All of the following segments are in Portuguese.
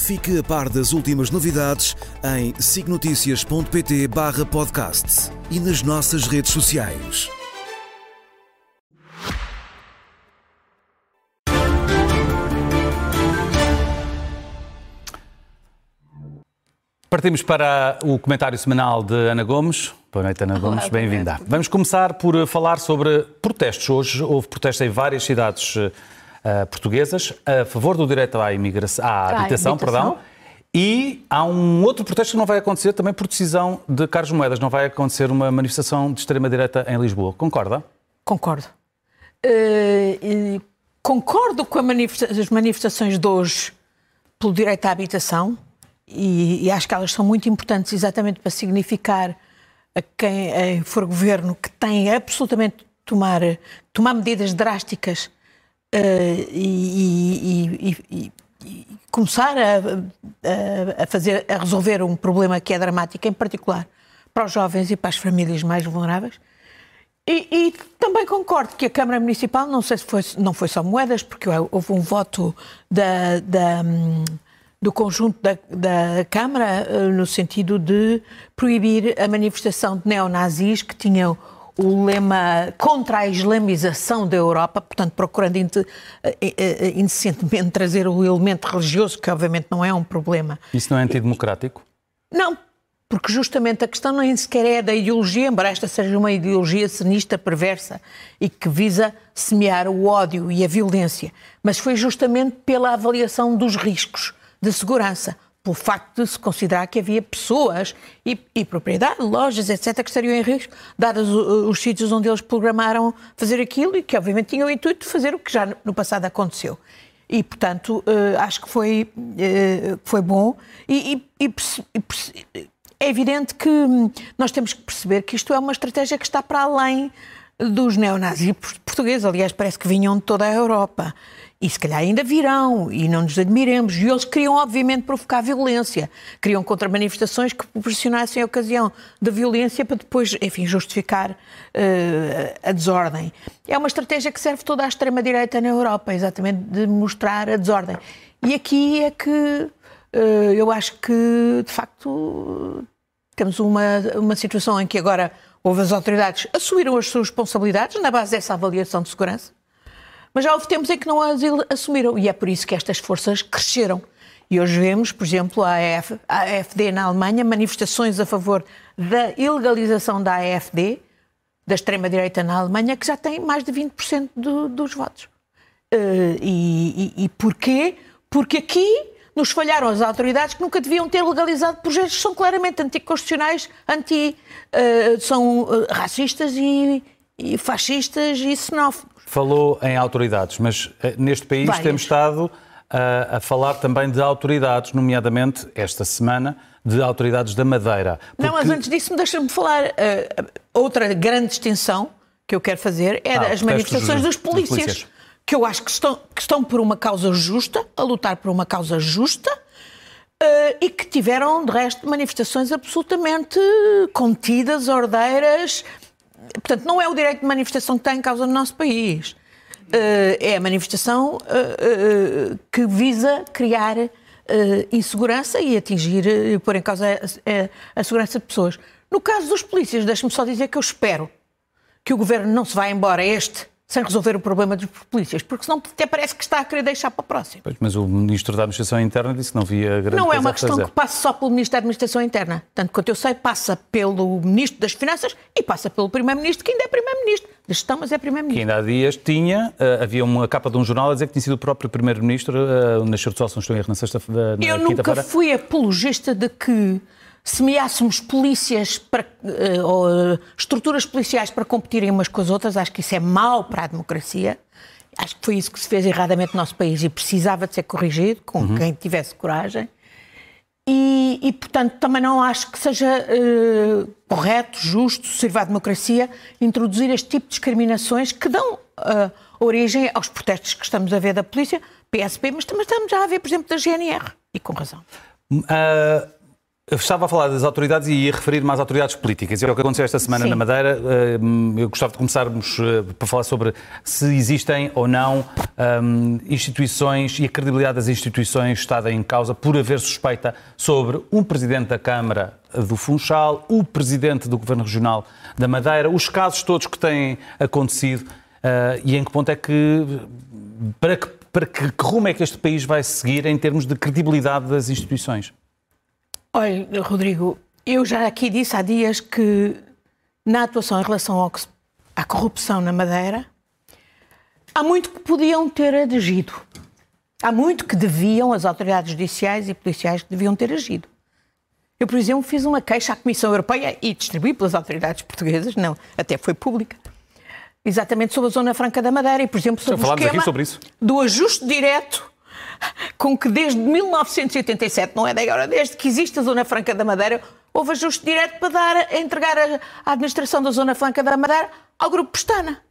Fique a par das últimas novidades em signoticias.pt barra podcast e nas nossas redes sociais. Partimos para o comentário semanal de Ana Gomes. Boa noite, Ana Gomes, bem-vinda. Vamos começar por falar sobre protestos. Hoje houve protestos em várias cidades uh, portuguesas a favor do direito à, imigração, à habitação, habitação, perdão. E há um outro protesto que não vai acontecer também por decisão de Carlos Moedas. Não vai acontecer uma manifestação de extrema-direita em Lisboa. Concorda? Concordo. Uh, concordo com manifesta as manifestações de hoje pelo direito à habitação e, e, acho que elas são muito importantes exatamente para significar a quem for governo que tem absolutamente tomar, tomar medidas drásticas e, e, e, começar a, a, a, fazer, a resolver um problema que é dramático, em particular para os jovens e para as famílias mais vulneráveis. E, e, também concordo que a Câmara Municipal, não sei se foi, não foi só moedas, porque houve um voto da, da, do conjunto da, da, Câmara eh, no sentido de proibir a manifestação de neonazis que tinham o lema contra a islamização da Europa, portanto, procurando eh, eh, indecentemente trazer o elemento religioso, que obviamente não é um problema. Isso não é antidemocrático? Não, porque justamente a questão nem sequer é da ideologia, embora esta seja uma ideologia sinistra, perversa e que visa semear o ódio e a violência, mas foi justamente pela avaliação dos riscos de segurança pelo facto de se considerar que havia pessoas e, e propriedade, lojas, etc., que estariam em risco, dados os, os sítios onde eles programaram fazer aquilo e que, obviamente, tinham o intuito de fazer o que já no passado aconteceu. E, portanto, uh, acho que foi, uh, foi bom. E, e, e, é evidente que nós temos que perceber que isto é uma estratégia que está para além dos neonazis portugueses. Aliás, parece que vinham de toda a Europa e se calhar ainda virão, e não nos admiremos. E eles queriam, obviamente, provocar violência. Queriam contra-manifestações que proporcionassem a ocasião da violência para depois, enfim, justificar uh, a desordem. É uma estratégia que serve toda à extrema-direita na Europa, exatamente, de mostrar a desordem. E aqui é que uh, eu acho que, de facto, temos uma, uma situação em que agora houve as autoridades assumiram as suas responsabilidades na base dessa avaliação de segurança mas já houve tempos em que não as assumiram e é por isso que estas forças cresceram. E hoje vemos, por exemplo, a, AF, a AFD na Alemanha, manifestações a favor da ilegalização da AFD, da extrema-direita na Alemanha, que já tem mais de 20% do, dos votos. Uh, e, e, e porquê? Porque aqui nos falharam as autoridades que nunca deviam ter legalizado projetos que são claramente anticonstitucionais, anti, uh, são uh, racistas e, e fascistas e xenófobos. Falou em autoridades, mas eh, neste país Várias. temos estado a, a, falar também de autoridades, nomeadamente esta semana, de autoridades da Madeira. Porque... Não, mas antes disso, deixa-me falar. Uh, outra grande distinção que eu quero fazer é ah, as manifestações dos, dos, polícias, dos polícias, que eu acho que estão, que estão por uma causa justa, a lutar por uma causa justa. Uh, e que tiveram, de resto, manifestações absolutamente contidas, ordeiras, Portanto, não é o direito de manifestação que está em causa no nosso país. Uh, é a manifestação uh, uh, que visa criar insegurança e atingir, pôr em causa a, a, segurança de pessoas. No caso dos polícias, deixe-me só dizer que eu espero que o governo não se vá embora este sem resolver o problema dos polícias, porque senão até parece que está a querer deixar para o próximo. Pois, mas o Ministro da Administração Interna disse que não via grande Não é uma questão que passe só pelo Ministro da Administração Interna. Tanto quanto eu sei, passa pelo Ministro das Finanças e passa pelo Primeiro-Ministro, que ainda é Primeiro-Ministro. Da gestão, mas é Primeiro-Ministro. Que ainda há dias tinha, uh, havia uma capa de um jornal a dizer que tinha sido o próprio Primeiro-Ministro, uh, na Sol, se não estou em erro, na sexta-feira, Eu nunca fui apologista de que semeássemos polícias para, uh, ou uh, estruturas policiais para competirem umas com as outras, acho que isso é mau para a democracia. Acho que foi isso que se fez erradamente no nosso país e precisava de ser corrigido com uhum. quem tivesse coragem. e, e, portanto, também não acho que seja uh, correto, justo, sirva à democracia introduzir este tipo de discriminações que dão uh, origem aos protestos que estamos a ver da polícia, PSP, mas também estamos já a ver, por exemplo, da GNR, e com razão. Uh, estava a falar das autoridades e ia referir mais autoridades políticas. É o que aconteceu esta semana Sim. na Madeira. Eu gostava de começarmos para falar sobre se existem ou não um, instituições e a credibilidade das instituições está em causa por haver suspeita sobre um presidente da Câmara do Funchal, o presidente do Governo Regional da Madeira, os casos todos que têm acontecido uh, e em que ponto é que para, que. para que, que rumo é que este país vai seguir em termos de credibilidade das instituições? Olha, Rodrigo, eu já aqui disse há dias que na atuação em relação ao, à corrupção na Madeira, há muito que podiam ter agido. Há muito que deviam, as autoridades judiciais e policiais, que deviam ter agido. Eu, por exemplo, fiz uma queixa à Comissão Europeia e distribuí pelas autoridades portuguesas, não, até foi pública, exatamente sobre a Zona Franca da Madeira e, por exemplo, sobre Já o esquema sobre do ajuste direto com que desde 1987, não é da agora, desde que existe a Zona Franca da Madeira, houve ajuste direto para dar, a entregar a, a administração da Zona Franca da Madeira ao Grupo Pestana.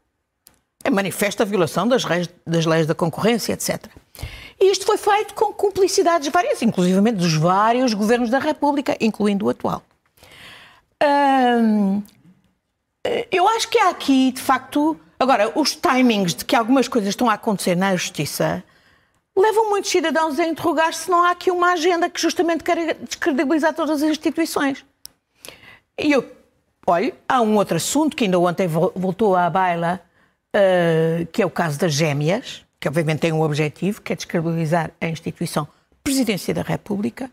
É manifesta a violação das, das leis da concorrência, etc. E isto foi feito com cumplicidades várias, inclusivamente dos vários governos da República, incluindo o atual. Hum, eu acho que há aqui, de facto. Agora, os timings de que algumas coisas estão a acontecer na Justiça levam muitos cidadãos a interrogar se não há aqui uma agenda que justamente quer descredibilizar todas as instituições. E eu, olha, há um outro assunto que ainda ontem voltou à baila, uh, que é o caso das gêmeas, que obviamente tem um objetivo, que é descredibilizar a instituição Presidência da República,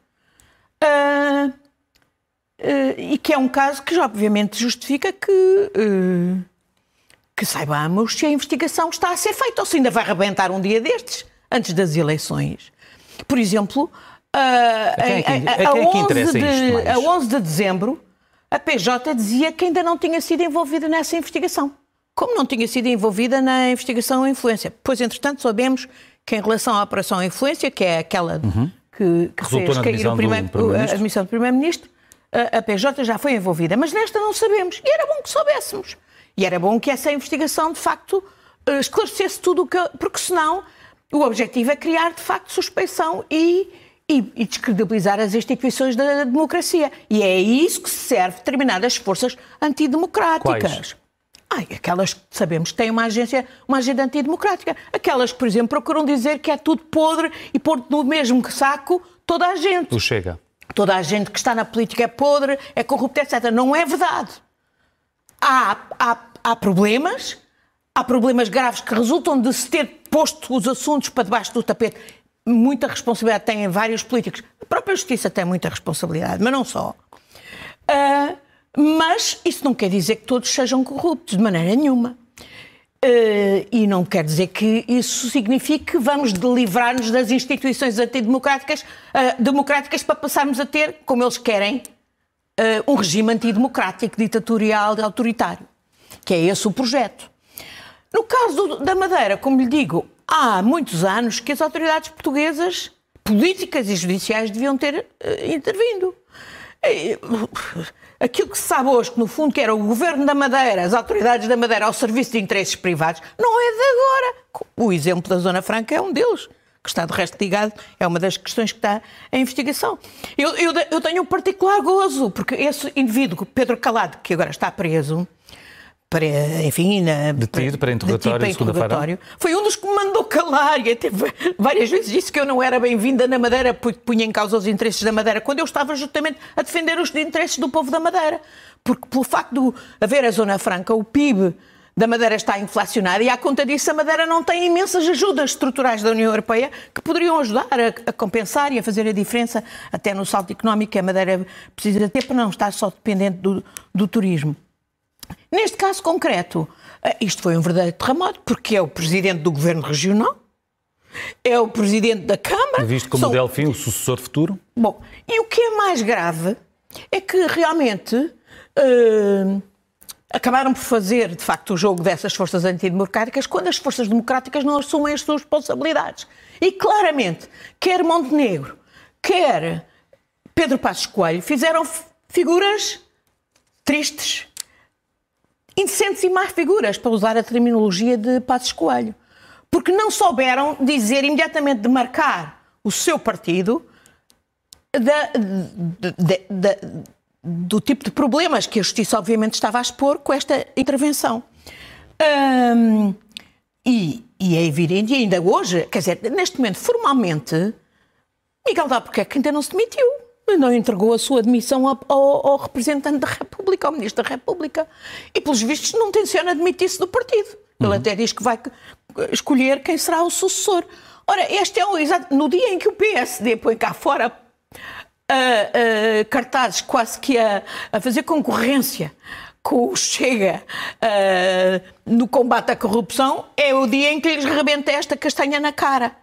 uh, uh, e que é um caso que obviamente justifica que, que saibamos se a investigação está a ser feita ou se ainda vai rebentar um dia destes antes das eleições. Por exemplo, a, a, a, a 11 de dezembro, a PJ dizia que ainda não tinha sido envolvida nessa investigação. Como não tinha sido envolvida na investigação influência. Pois, entretanto, sabemos que em relação à Operação Influência, que é aquela uhum. que, que fez cair o primeiro, a admissão do Primeiro-Ministro, a, a PJ já foi envolvida. Mas nesta não sabemos. E era bom que soubéssemos. E era bom que essa investigação, de facto, eh, esclarecesse tudo o que. Porque senão o objetivo é criar, de facto, suspeição e, e, e descredibilizar as instituições da democracia. E é isso que serve determinadas forças antidemocráticas. Quais? Ai, aquelas que sabemos que têm uma agência, uma agenda antidemocrática. Aquelas que, por exemplo, procuram dizer que é tudo podre e pôr no mesmo saco toda a gente. O Chega. Toda a gente que está na política é podre, é corrupta, etc. Não é verdade. Há, há, há problemas, há problemas graves que resultam de se ter posto os assuntos para debaixo do tapete. Muita responsabilidade têm vários políticos. A própria Justiça tem muita responsabilidade, mas não só. Uh, mas isso não quer dizer que todos sejam corruptos, de maneira nenhuma. Uh, e não quer dizer que isso signifique que vamos livrar-nos das instituições antidemocráticas uh, democráticas para passarmos a ter, como eles querem, uh, um regime antidemocrático, ditatorial, autoritário. Que é esse o projeto. No caso da Madeira, como lhe digo, há muitos anos que as autoridades portuguesas, políticas e judiciais, deviam ter uh, intervindo. Aquilo que se sabe hoje, que no fundo que era o governo da Madeira, as autoridades da Madeira ao serviço de interesses privados, não é de agora. O exemplo da Zona Franca é um deles, que está de resto ligado, é uma das questões que está em investigação. Eu, eu, eu tenho um particular gozo, porque esse indivíduo, Pedro Calado, que agora está preso, para, enfim, na, detido para interrogatório, detido para interrogatório. Foi um dos que me mandou calar e até várias vezes disse que eu não era bem-vinda na Madeira porque punha em causa os interesses da Madeira, quando eu estava justamente a defender os interesses do povo da Madeira. Porque pelo facto de haver a Zona Franca, o PIB da Madeira está inflacionado e à conta disso a Madeira não tem imensas ajudas estruturais da União Europeia que poderiam ajudar a, a compensar e a fazer a diferença até no salto económico que a Madeira precisa ter para não estar só dependente do, do turismo. Neste caso concreto, eh, isto foi um verdadeiro terremoto, porque é o presidente do governo regional, é o presidente da Câmara. Visto como são... Delfim, o sucessor futuro. Bom, e o que é mais grave é que realmente uh, acabaram por fazer, de facto, o jogo dessas forças antidemocráticas quando as forças democráticas não assumem as suas responsabilidades. E claramente, quer Montenegro, quer Pedro Passos Coelho fizeram figuras tristes, indecentes e más figuras, para usar a terminologia de Passos Coelho. Porque não souberam dizer imediatamente de marcar o seu partido da, do tipo de problemas que a Justiça, obviamente, estava a expor com esta intervenção. Um, e, e, é evidente, e ainda hoje, quer dizer, neste momento, formalmente, Miguel Albuquerque ainda não se demitiu. Não entregou a sua demissão ao, ao, ao, representante da República, ao Ministro da República. E, pelos vistos, não tenciona demitir-se do partido. Ele uhum. até diz que vai escolher quem será o sucessor. Ora, este é o exato. No dia em que o PSD põe cá fora uh, uh, cartazes quase que a, a, fazer concorrência com o Chega uh, no combate à corrupção, é o dia em que lhes rebenta esta castanha na cara.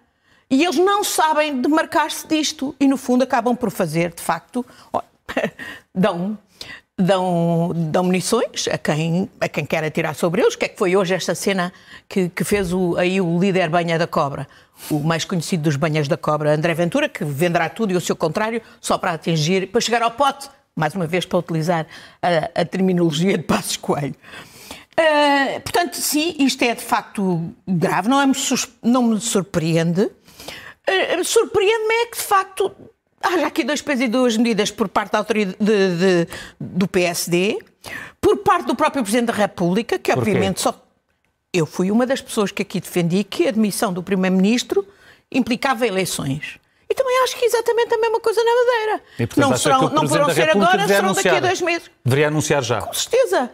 E eles não sabem demarcar-se disto e, no fundo, acabam por fazer, de facto, dão, dão, dão munições a quem, a quem quer atirar sobre eles. O que é que foi hoje esta cena que, que fez o, aí o líder Banha da Cobra? O mais conhecido dos Banhas da Cobra, André Ventura, que venderá tudo e o seu contrário só para atingir, para chegar ao pote, mais uma vez para utilizar a, a terminologia de Passos Coelho. Uh, portanto, sim, isto é de facto grave, não, é, não me surpreende. Uh, Surpreende-me é que, de facto, haja aqui dois pesos e duas medidas por parte da autoridade de, de, do PSD, por parte do próprio Presidente da República, que obviamente só. Eu fui uma das pessoas que aqui defendi que a admissão do Primeiro-Ministro implicava eleições. E também acho que é exatamente a mesma coisa na Madeira. E, portanto, não, serão, não poderão ser agora, serão anunciar. daqui a dois meses. Deveria anunciar já. Com certeza.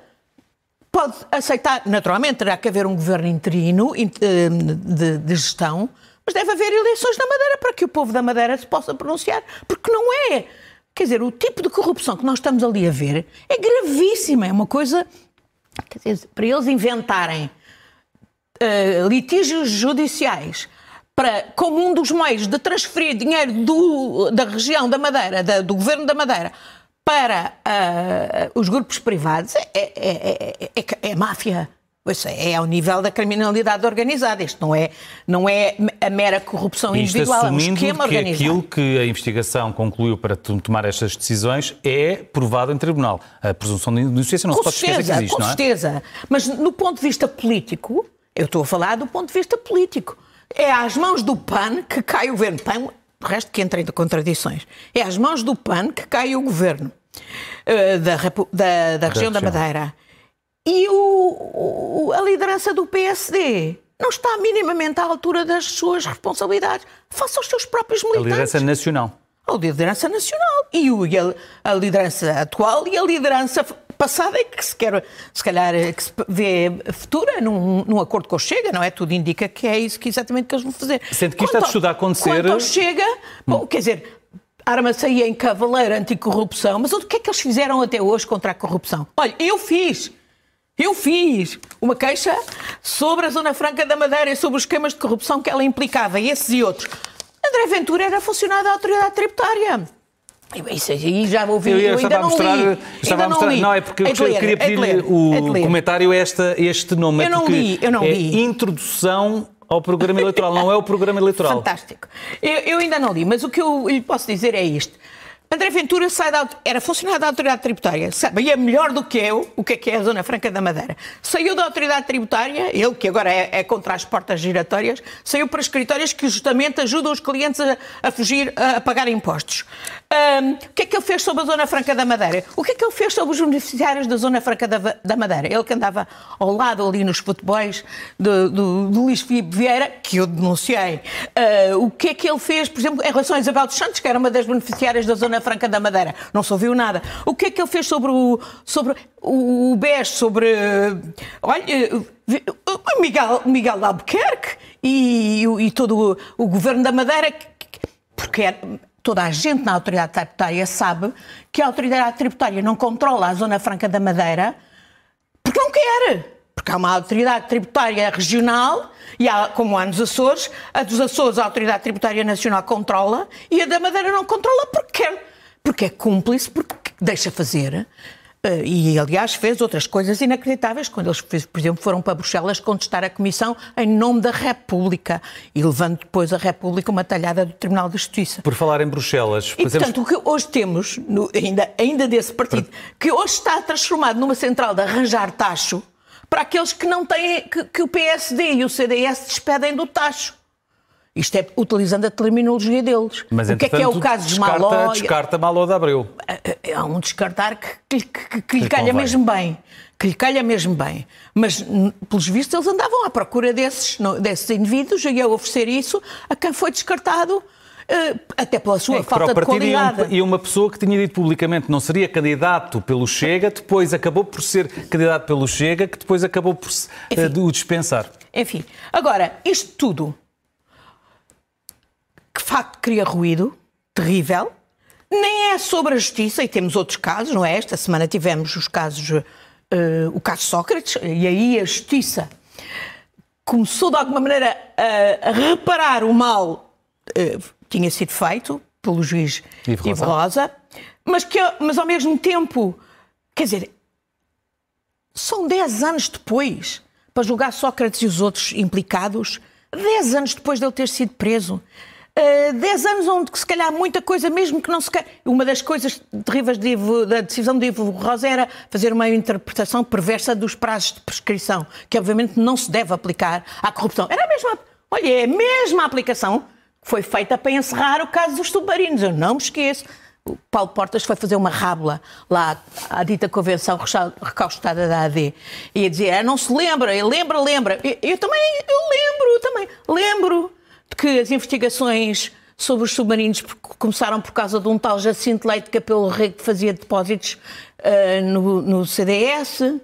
Pode aceitar, naturalmente, terá que haver um governo interino eh, de, de gestão, mas deve haver eleições na Madeira para que o povo da Madeira se possa pronunciar, porque não é. Quer dizer, o tipo de corrupção que nós estamos ali a ver é gravíssima, é uma coisa. Quer dizer, para eles inventarem uh, litígios judiciais para, como um dos meios de transferir dinheiro do, da região da Madeira, da, do governo da Madeira, para uh, os grupos privados, é, é, é, é, é máfia. Pois é, é ao nível da criminalidade organizada. Isto não é, não é a mera corrupção Isto individual, é um esquema que organizado. aquilo que a investigação concluiu para tomar estas decisões é provado em tribunal. A presunção de inocência não com se pode certeza, esquecer que existe, com não é? certeza. Mas no ponto de vista político, eu estou a falar do ponto de vista político. É às mãos do PAN que cai o governo. Tem o resto que entra em contradições. É às mãos do PAN que cai o governo uh, da, da, da, região da Madeira. E o, o, a liderança do PSD não está minimamente à altura das suas responsabilidades. Faça os seus próprios militantes. A liderança nacional. A liderança nacional. E, o, a, a, liderança atual e a liderança passada e que se quer, se calhar, que se vê futura num, num acordo com o Chega, não é? Tudo indica que é isso que exatamente que eles vão fazer. Sendo que isto está tudo a acontecer... Quanto ao Chega, bom, quer dizer, arma-se aí em cavaleiro anticorrupção, mas o que é que eles fizeram até hoje contra a corrupção? Olha, eu fiz eu fiz uma queixa sobre a Zona Franca da Madeira e sobre os esquemas de corrupção que ela implicava, esses e outros. André Ventura era funcionário da autoridade tributária. Isso aí já ouvi, eu, eu ainda não mostrar, li. Estava a mostrar, não, não, é porque é eu, ler, queria pedir o é comentário a este, este nome. Eu é não li, eu não é li. Introdução ao programa eleitoral, não é o programa eleitoral. Fantástico. Eu, eu ainda não li, mas o que eu lhe posso dizer é isto. André Ventura sai da, era funcionário da Autoridade Tributária, sabia melhor do que eu o que é que é a Zona Franca da Madeira. Saiu da Autoridade Tributária, ele que agora é, é contra as portas giratórias, saiu para escritórios que justamente ajudam os clientes a, a fugir, a, a, pagar impostos. Um, o que é que ele fez sobre a Zona Franca da Madeira? O que é que ele fez sobre os beneficiários da Zona Franca da, da Madeira? Ele que andava ao lado ali nos futebols do, do, do Luís Filipe Vieira, que eu denunciei. Uh, o que é que ele fez, por exemplo, em relação a Isabel dos Santos, que era uma das beneficiárias da Zona Franca da Madeira. Não se ouviu nada. O que é que ele fez sobre o, sobre o BES, sobre. Olha, o Miguel, Miguel Albuquerque e, e todo o, o governo da Madeira, porque é, toda a gente na autoridade tributária sabe que a autoridade tributária não controla a Zona Franca da Madeira porque não quer. Porque há uma autoridade tributária regional e há, como há nos Açores, a dos Açores a autoridade tributária nacional controla e a da Madeira não controla porque quer porque é cúmplice, porque deixa fazer e, aliás, fez outras coisas inacreditáveis, quando eles, por exemplo, foram para Bruxelas contestar a Comissão em nome da República e levando depois a República uma talhada do Tribunal de Justiça. Por falar em Bruxelas... E, portanto, o que hoje temos, no, ainda, ainda desse partido, que hoje está transformado numa central de arranjar tacho para aqueles que não têm, que, que o PSD e o CDS despedem do tacho. Isto é utilizando a terminologia deles. Mas, o que é que é o caso de Maló? Descarta Maló de Abreu. É, é, é um descartar que, que, que, que lhe calha mesmo bem. Que lhe calha mesmo bem. Mas, pelos vistos, eles andavam à procura desses, desses indivíduos e a oferecer isso a quem foi descartado eh, até pela sua é, falta de qualidade. E, uma pessoa que tinha dito publicamente não seria candidato pelo Chega, depois acabou por ser candidato pelo Chega, que depois acabou por Enfim, o dispensar. Enfim, agora, isto tudo que facto cria ruído terrível, nem é sobre a justiça, e temos outros casos, não é? Esta semana tivemos os casos, uh, o caso Sócrates, e aí a justiça começou de alguma maneira a, a reparar o mal uh, tinha sido feito pelo juiz Ivo Rosa, Rosa mas, que, mas ao mesmo tempo, quer dizer, são 10 anos depois para julgar Sócrates e os outros implicados, 10 anos depois de ele ter sido preso. 10 uh, anos onde se calhar muita coisa, mesmo que não se Uma das coisas terríveis de Ivo, da decisão de Ivo Rosa era fazer uma interpretação perversa dos prazos de prescrição, que obviamente não se deve aplicar à corrupção. Era a mesma, olha, é a mesma aplicação que foi feita para encerrar o caso dos submarinos. Eu não me esqueço. O Paulo Portas foi fazer uma rábula lá à dita convenção recaustada da AD e ia dizer, ah, não se lembra, lembra, lembra. Eu, eu também, eu lembro, também lembro que as investigações sobre os submarinos começaram por causa de um tal Jacinto Leite Capelo Rego que fazia depósitos uh, no, no, CDS, uh,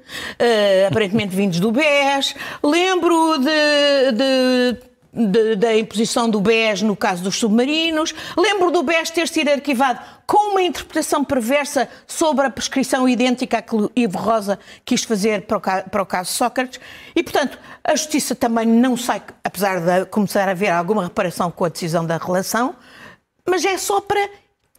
aparentemente vindos do BES. Lembro de, de de, da imposição do BES no caso dos submarinos. Lembro do BES ter sido arquivado com uma interpretação perversa sobre a prescrição idêntica a que Ivo Rosa quis fazer para o, para o caso Sócrates. E, portanto, a Justiça também não sai, apesar de começar a haver alguma reparação com a decisão da relação, mas é só para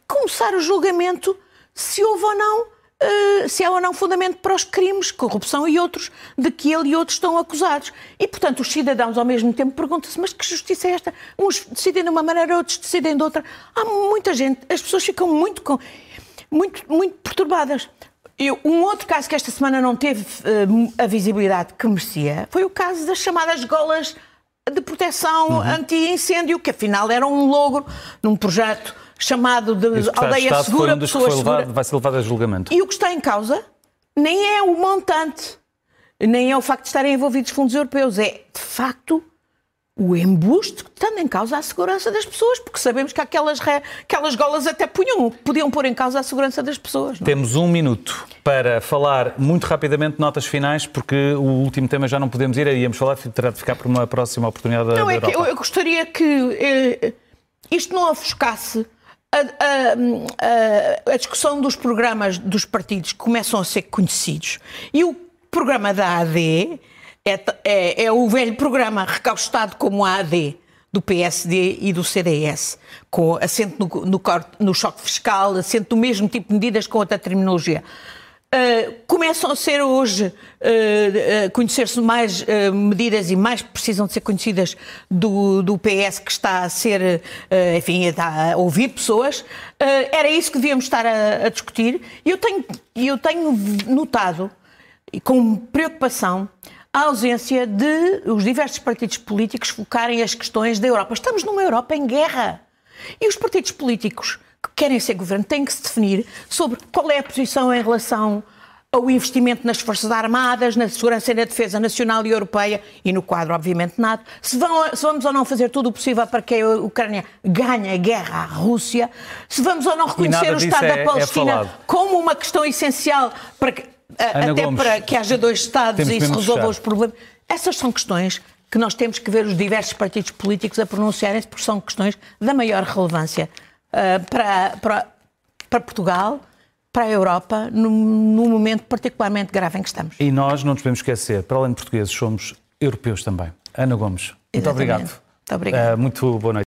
começar o julgamento se houve ou não Uh, se há ou não fundamento para os crimes, corrupção e outros, de que ele e outros estão acusados. E, portanto, os cidadãos ao mesmo tempo perguntam-se, mas que justiça é esta? Uns decidem de uma maneira, outros decidem de outra. Há muita gente, as pessoas ficam muito, muito, muito perturbadas. Eu, um outro caso que esta semana não teve uh, a visibilidade que merecia foi o caso das chamadas golas de proteção uhum. anti-incêndio, que afinal era um logro num projeto chamado de aldeia segura, um pessoas seguras. Vai ser levado a julgamento. E o que está em causa nem é o montante, nem é o facto de estarem envolvidos fundos europeus, é de facto o embuste que está em causa a segurança das pessoas, porque sabemos que aquelas, aquelas golas até punham, podiam pôr em causa a segurança das pessoas. Não? É? Temos um minuto para falar muito rapidamente notas finais, porque o último tema já não podemos ir, íamos falar, terá de ficar para uma próxima oportunidade não, da é Europa. eu, eu gostaria que eh, isto não ofuscasse a, a, a, discussão dos programas dos partidos começam a ser conhecidos e o programa da AD é, é, é o velho programa recaustado como a AD do PSD e do CDS, com assento no, no, no choque fiscal, assento no mesmo tipo de medidas com outra terminologia. Uh, começam a ser hoje, uh, conhecer-se mais medidas e mais precisam de ser conhecidas do, do PS que está a ser, enfim, a ouvir pessoas. era isso que devíamos estar a, a discutir. E eu tenho, eu tenho notado, com preocupação, a ausência de os diversos partidos políticos focarem as questões da Europa. Estamos numa Europa em guerra. E os partidos políticos querem ser governo têm que se definir sobre qual é a posição em relação ao investimento nas Forças Armadas, na segurança e na defesa nacional e europeia e no quadro, obviamente, NATO. Se, vão, se, vamos ou não fazer tudo o possível para que a Ucrânia ganhe a guerra à Rússia, se vamos ou não reconhecer o Estado é, da Palestina é como uma questão essencial para que, até Gomes, para que haja dois Estados e se resolvam os problemas. Essas são questões que nós temos que ver os diversos partidos políticos a pronunciarem-se, porque são questões da maior relevância para, para, para, Portugal, para a Europa, num, num, momento particularmente grave em que estamos. E nós não nos podemos esquecer, para além de portugueses, somos europeus também. Ana Gomes, muito obrigado. Muito obrigado. Uh, muito boa noite.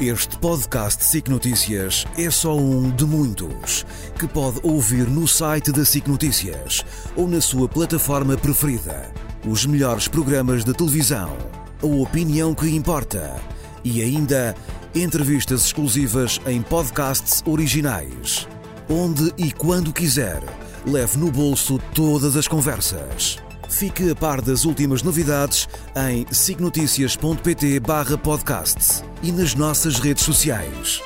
Este podcast SIC Notícias é só um de muitos que pode ouvir no site da SIC Notícias ou na sua plataforma preferida. Os melhores programas de televisão, a opinião que importa e ainda entrevistas exclusivas em podcasts originais. Onde e quando quiser, leve no bolso todas as conversas. Fique a par das últimas novidades em signoticias.pt/podcast e nas nossas redes sociais.